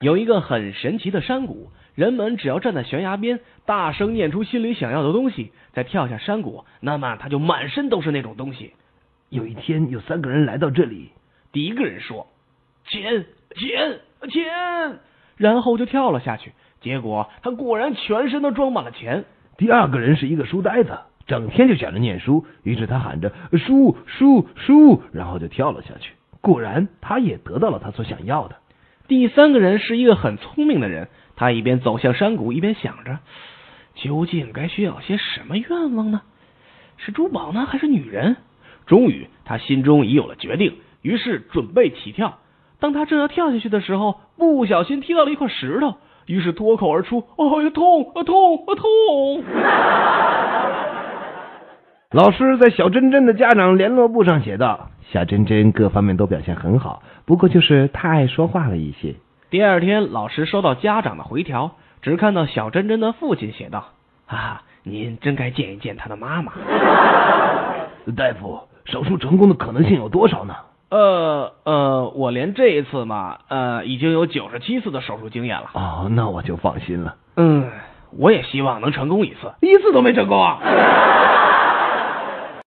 有一个很神奇的山谷，人们只要站在悬崖边，大声念出心里想要的东西，再跳下山谷，那么他就满身都是那种东西。有一天，有三个人来到这里，第一个人说：“钱，钱，钱！”然后就跳了下去，结果他果然全身都装满了钱。第二个人是一个书呆子，整天就想着念书，于是他喊着“书，书，书”，然后就跳了下去，果然他也得到了他所想要的。第三个人是一个很聪明的人，他一边走向山谷，一边想着，究竟该需要些什么愿望呢？是珠宝呢，还是女人？终于，他心中已有了决定，于是准备起跳。当他正要跳下去的时候，不小心踢到了一块石头，于是脱口而出：“哎呀，痛啊，痛啊，痛！”老师在小珍珍的家长联络簿上写道：“小珍珍各方面都表现很好，不过就是太爱说话了一些。”第二天，老师收到家长的回条，只看到小珍珍的父亲写道：“啊，您真该见一见他的妈妈。大夫，手术成功的可能性有多少呢？呃呃，我连这一次嘛，呃，已经有九十七次的手术经验了。哦，那我就放心了。嗯，我也希望能成功一次，一次都没成功啊。